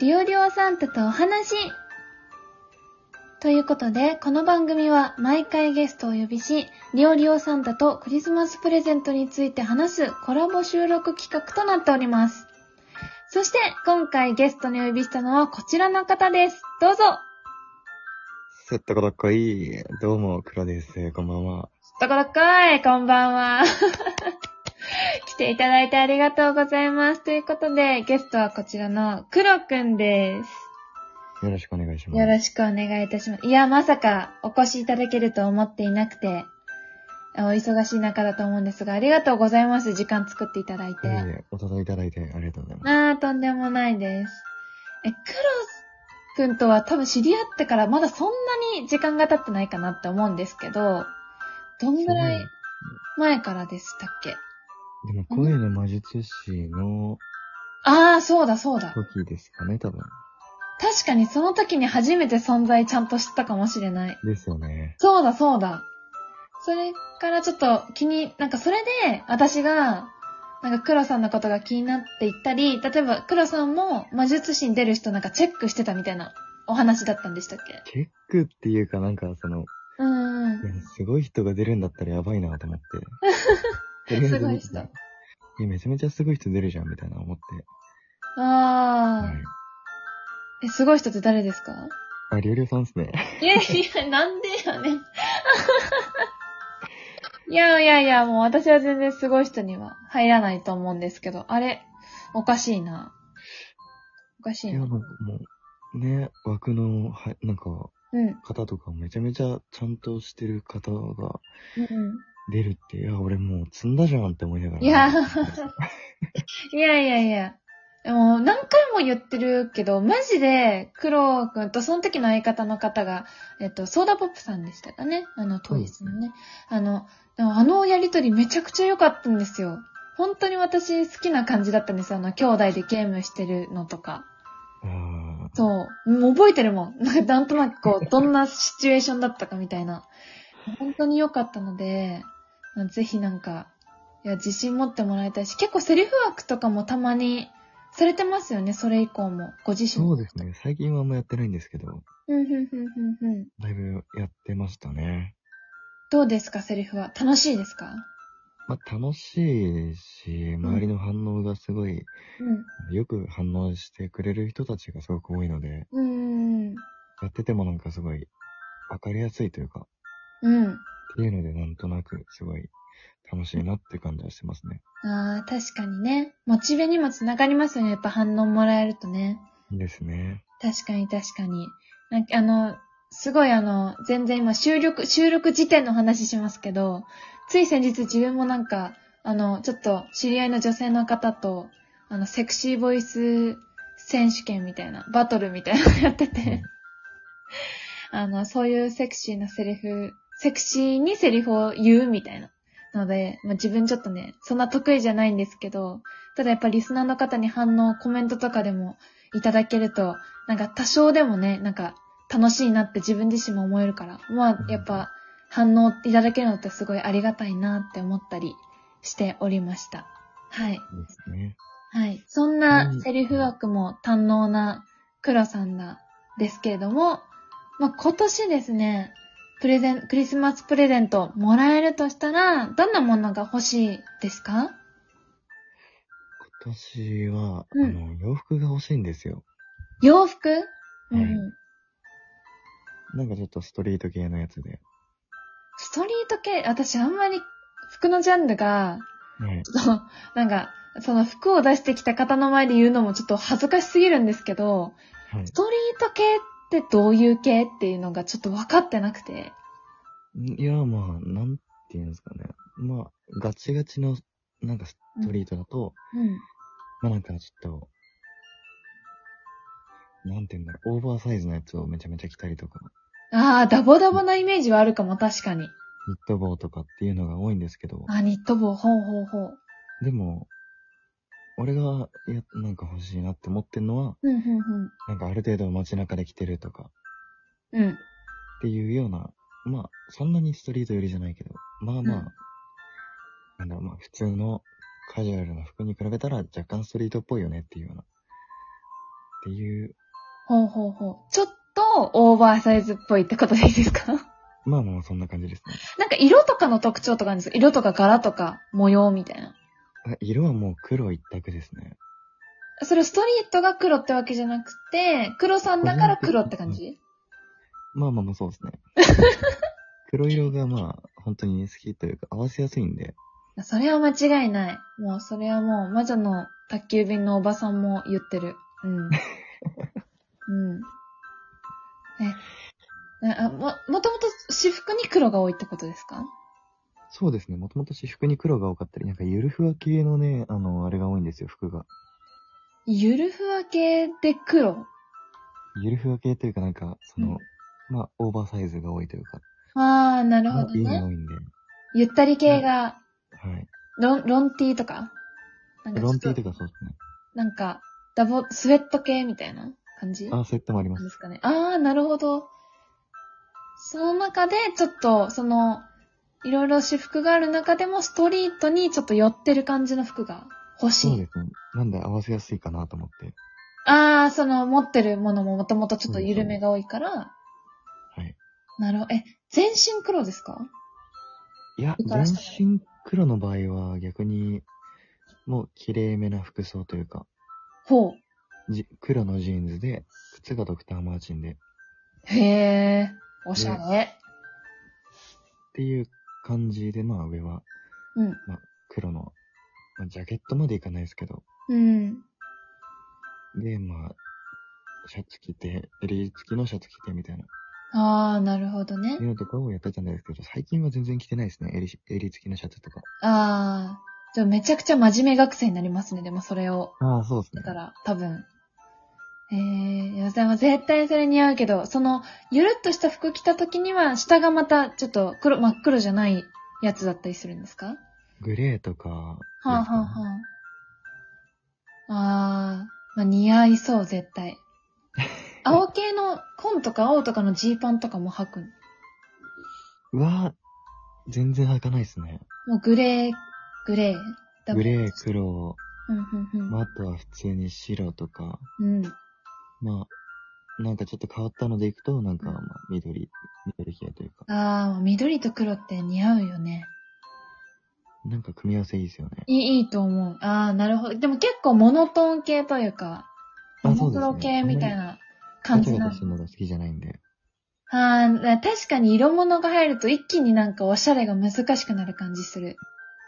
リオリオサンタとお話ということで、この番組は毎回ゲストをお呼びし、リオリオサンタとクリスマスプレゼントについて話すコラボ収録企画となっております。そして、今回ゲストにお呼びしたのはこちらの方です。どうぞすったことっこいい。どうも、黒です。こんばんは。ところっこいこんばんは。来ていただいてありがとうございます。ということで、ゲストはこちらの黒くんです。よろしくお願いします。よろしくお願いいたします。いや、まさかお越しいただけると思っていなくて、お忙しい中だと思うんですが、ありがとうございます。時間作っていただいて。いえいえお届けいただいてありがとうございます。あー、とんでもないです。え、クロスくんとは多分知り合ってからまだそんなに時間が経ってないかなって思うんですけど、どんぐらい前からでしたっけ？でも、声の魔術師のあー、そうだそうだ。時ですかね、多分。確かにその時に初めて存在ちゃんと知ったかもしれない。ですよね。そうだそうだ。それからちょっと気に、なんかそれで私が、なんか黒さんのことが気になっていったり、例えば黒さんも魔術師に出る人なんかチェックしてたみたいなお話だったんでしたっけ？チェックっていうか、なんか、その、うんうんい。やすごい人が出るんだったらやばいなと思って。とりあえずすごい人いや、めちゃめちゃすごい人出るじゃん、みたいな思って。あー、はい。え、すごい人って誰ですか？あ、リオリオさんっすね。いやいや、なんでやねん。いやいやいや、もう私は全然すごい人には入らないと思うんですけど、あれ、おかしいな。おかしいや、いな。なんかもう、ね、枠の、は、なんか、うん。方とかめちゃめちゃちゃんとしてる方がうん。出るって、いや、俺もう積んだじゃんって思いながら。いや いやいやいや。でも、何回も言ってるけど、マジで、黒くんと、その時の相方の方が、えっと、ソーダポップさんでしたかね。あの、当日のね。あの、あのやりとりめちゃくちゃ良かったんですよ。本当に私好きな感じだったんですよ。あの、兄弟でゲームしてるのとか。そう。もう覚えてるもん。なんかなんとなくこう、どんなシチュエーションだったかみたいな。本当に良かったので、ぜひなんか、いや、自信持ってもらいたいし、結構セリフワークとかもたまにされてますよね、それ以降も。ご自身。そうですね。最近はあんまやってないんですけど、うん、ふんふんふん。だいぶやってましたね。どうですか、セリフは。楽しいですか？まあ、楽しいし、周りの反応がすごい、よく反応してくれる人たちがすごく多いので、うん。うん。やっててもなんかすごい、わかりやすいというか、うん。っていうのでなんとなくすごい楽しいなって感じはしてますね。ああ、確かにね。モチベにもつながりますよね、やっぱ反応もらえるとね。ですね。確かに確かに。なんかあの、すごいあの、全然今収録、収録時点の話しますけど、つい先日自分もなんか、あの、ちょっと知り合いの女性の方と、あの、セクシーボイス選手権みたいな、バトルみたいなのやってて、あの、そういうセクシーなセリフ、セクシーにセリフを言うみたいな。ので、まあ、自分ちょっとね、そんな得意じゃないんですけど、ただやっぱリスナーの方に反応、コメントとかでもいただけると、なんか多少でもね、なんか楽しいなって自分自身も思えるから、まあやっぱ反応いただけるのってすごいありがたいなって思ったりしておりました。はい。ですね。はい。そんなセリフ枠も堪能な黒さんなんですけれども、まあ今年ですね、プレゼン、クリスマスプレゼントもらえるとしたら、どんなものが欲しいですか？今年は、うんあの、洋服が欲しいんですよ。洋服？うんうん。なんかちょっとストリート系のやつで。ストリート系、私あんまり服のジャンルが、はい。ちょっと、なんか、その服を出してきた方の前で言うのもちょっと恥ずかしすぎるんですけど、はいス。トリート系ってどういう系っていうのがちょっと分かってなくて。いや、まあ、なんていうんですかね。まあ、ガチガチの、なんかストリートだと、うん。まあなんかちょっと、なんていうんだろう、オーバーサイズのやつをめちゃめちゃ着たりとか、ああ、ダボダボなイメージはあるかも、確かに。ニット帽とかっていうのが多いんですけど、あ、ニット帽、ほうほうほう。でも、俺が、や、なんか欲しいなって思ってんのは、うん、うん、なんかある程度街中で着てるとか、うん。うん。っていうような、まあ、そんなにストリート寄りじゃないけど、まあまあ、うんなんだろう、まあ普通のカジュアルな服に比べたら若干ストリートっぽいよねっていうようなていう、ほうほうほう。ちょっとオーバーサイズっぽいってことでいいですか？まあまあそんな感じですね。なんか色とかの特徴とかあるんですか？色とか柄とか模様みたいな。あ色はもう黒一択ですね。それストリートが黒ってわけじゃなくて、黒さんだから黒って感じ？まあまあまあそうですね。黒色がまあ本当に好きというか合わせやすいんで、それは間違いない。もうそれはもう魔女の宅急便のおばさんも言ってる。うん。うん。え、あも、もともと私服に黒が多いってことですか？そうですね。もともと私服に黒が多かったり、なんかゆるふわ系のね、あの、あれが多いんですよ、服が。ゆるふわ系で黒？ゆるふわ系というかなんか、その、まあ、オーバーサイズが多いというか。ああ、なるほどまあいいのがね。多いんで。ゆったり系が、はい。ロン、ロンティーとか？なんかちょっロンティーとかそうですね。なんか、ダボ、スウェット系みたいな感じあ、そういったもあります。なんですかね。ああ、なるほど。その中で、ちょっと、その、いろいろ私服がある中でも、ストリートにちょっと寄ってる感じの服が欲しい。そうですね。なんで合わせやすいかなと思って。ああ、その、持ってるものももともとちょっと緩めが多いから、はい。なるほど。え、全身黒ですか？いや、全身黒の場合は逆に、もう綺麗めな服装というか、ほう。じ黒のジーンズで、靴がドクターマーチンで、っへえ、おしゃれ。ていう感じで、まあ上は、うん。まあ黒の、まあ、ジャケットまでいかないですけど、うん。で、まあ、シャツ着て、襟付きのシャツ着てみたいな、ああ、なるほどねってい。うのとかをやってたんですけど、最近は全然着てないですね。襟、襟付きのシャツとか。ああ、じゃあめちゃくちゃ真面目学生になりますね。でもそれを。ああ、そうですねだか。ら、多分。えー、でも絶対それ似合うけど、その、ゆるっとした服着た時には、下がまたちょっと黒、真っ黒じゃないやつだったりするんですか？はグレーとか、あ、はあはあ、あー、まあ、似合いそう、絶対。青系の紺とか青とかのジーパンとかも履くんうわ全然履かないですね。もうグレー、グレー。ダブルグレー、黒、うん、うん、まあ、あとは普通に白とか、うん。うん。まあ、なんかちょっと変わったのでいくと、なんか、まあ、緑、緑系というか、あー、緑と黒って似合うよね。なんか組み合わせいいですよね。いい、いいと思う。あー、なるほど。でも結構モノトーン系というか、モノクロ系みたいな感じなのガチャガチャするのが好きじゃないんで。あー確かに色物が入ると一気になんかおしゃれが難しくなる感じする。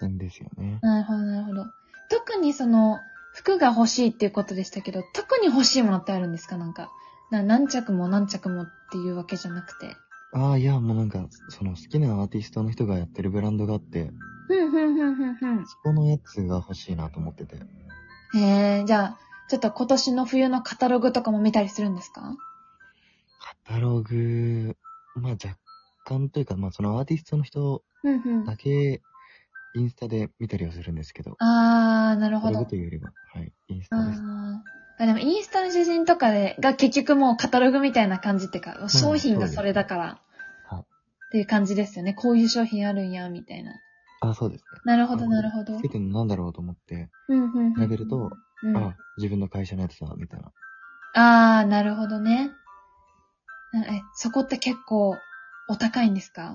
なんですよね。なるほど、なるほど。特にその、服が欲しいっていうことでしたけど、特に欲しいものってあるんですか？なんか。な何着も何着もっていうわけじゃなくて。ああ、いや、もうなんか、その好きなアーティストの人がやってるブランドがあって、ふんふんふんふんふん。そこのやつが欲しいなと思ってて。へえ、じゃあ、ちょっと今年の冬のカタログとかも見たりするんですか？カタログ、まあ若干というか、まあそのアーティストの人。だけ、インスタで見たりはするんですけど、あー、なるほどカタログ。というよりは、はい、インスタです。あーあでもインスタの写真とかで、が結局もうカタログみたいな感じっていうか、商品がそれだから、はいっていう感じですよね。こういう商品あるんや、みたいな。あ、そうですね。なるほど、なるほど。つけてるのなんだろうと思って、うん、うんうん。調べると、うん、あ、自分の会社のやつだ、みたいな。あー、なるほどね。なえ、そこって結構、お高いんですか？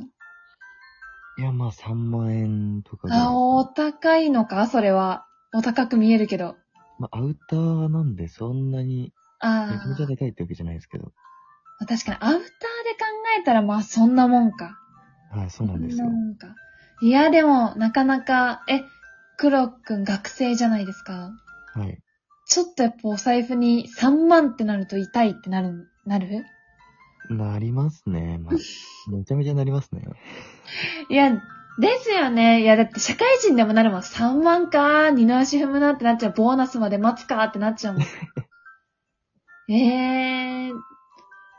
いや、まあ3万円とかあ、お高いのか？それは。お高く見えるけど。まあアウターなんでそんなに、あめちゃめちゃー。でかいってわけじゃないですけど。確かに、アウターで考えたら、まあ、そんなもんか。はい、そうなんですよそん。なもんか。いや、でも、なかなか、え、黒くん学生じゃないですか？はい。ちょっとやっぱお財布に3万ってなると痛いってなる、なる？なりますね。まあ、めちゃめちゃなりますね。いや、ですよね。いや、だって社会人でもなるもん。3万か、二の足踏むなってなっちゃう。ボーナスまで待つかってなっちゃうもん。え えー。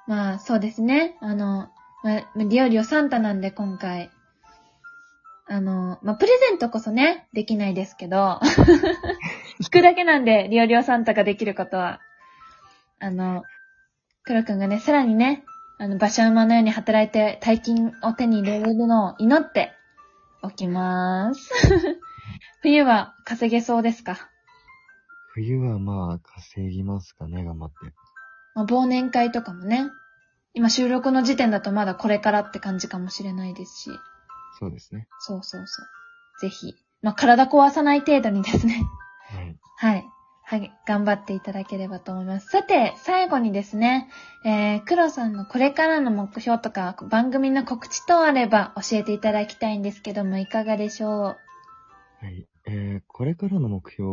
まあ、そうですね。あの、まあ、リオリオサンタなんで今回。あの、まあ、プレゼントこそね、できないですけど、聞くだけなんで、リオリオサンタができることは。あの、黒くんがね、さらにね、あの、馬車馬のように働いて大金を手に入れるのを祈っておきます。冬は稼げそうですか？冬はまあ、稼ぎますかね、頑張って。まあ、忘年会とかもね。今収録の時点だとまだこれからって感じかもしれないですし。そうですね。そうそうそう。ぜひ。まあ、体壊さない程度にですね。はい。はい。はい。頑張っていただければと思います。さて、最後にですね、えー、黒さんのこれからの目標とか、番組の告知等あれば教えていただきたいんですけども、いかがでしょはい。えー、これからの目標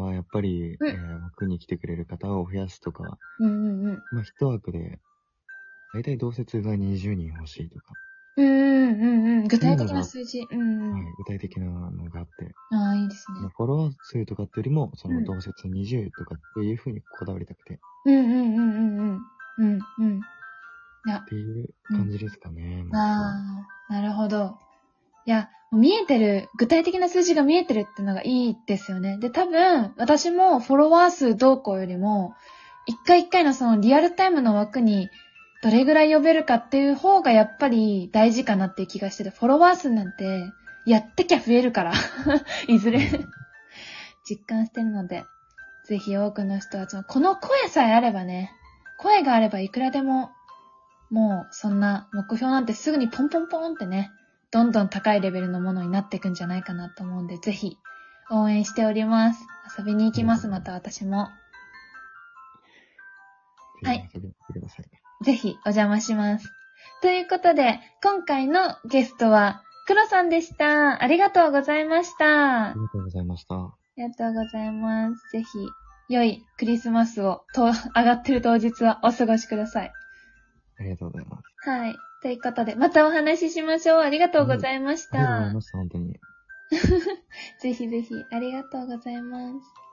は、やっぱり、うんえー、枠に来てくれる方を増やすとか、ううんうんうん。まあ、一枠で、だいたい同説が20人欲しいとか、うんうんうんうん。具体的な数字。うんうん。はい、具体的なのがあって、ああ、いいですね。まあフォロワー数とかってよりも、そうんの同説20とかっていうふうにこだわりたくて、っうんうんうんうんうん。うんうん。いや、ていう感じですかね。まああ、なるほど。いや、見えてる、具体的な数字が見えてるってのがいいですよね。で、多分、私もフォロワー数どうこうよりも、一回一回のそのリアルタイムの枠に、どれぐらい呼べるかっていう方がやっぱり大事かなっていう気がしてて、フォロワー数なんて、やってきゃ増えるから、いずれ、実感してるので、ぜひ多くの人は、この声さえあればね、声があればいくらでも、もうそんな目標なんてすぐにポンポンポンってね、どんどん高いレベルのものになっていくんじゃないかなと思うんで、ぜひ応援しております。遊びに行きます、また私も。あ、はいぜひ遊びに来てください。ぜひお邪魔します。ということで、今回のゲストは、黒さんでした。ありがとうございました。あありがとうございました。りがとうございます。ぜひ、良いクリスマスを、と、上がってる当日はお過ごしください。ありがとうございます。はい。ということで、またお話ししましょう。ありがとうございました。ありがとうございました、本当に。ぜひぜひ、ありがとうございます。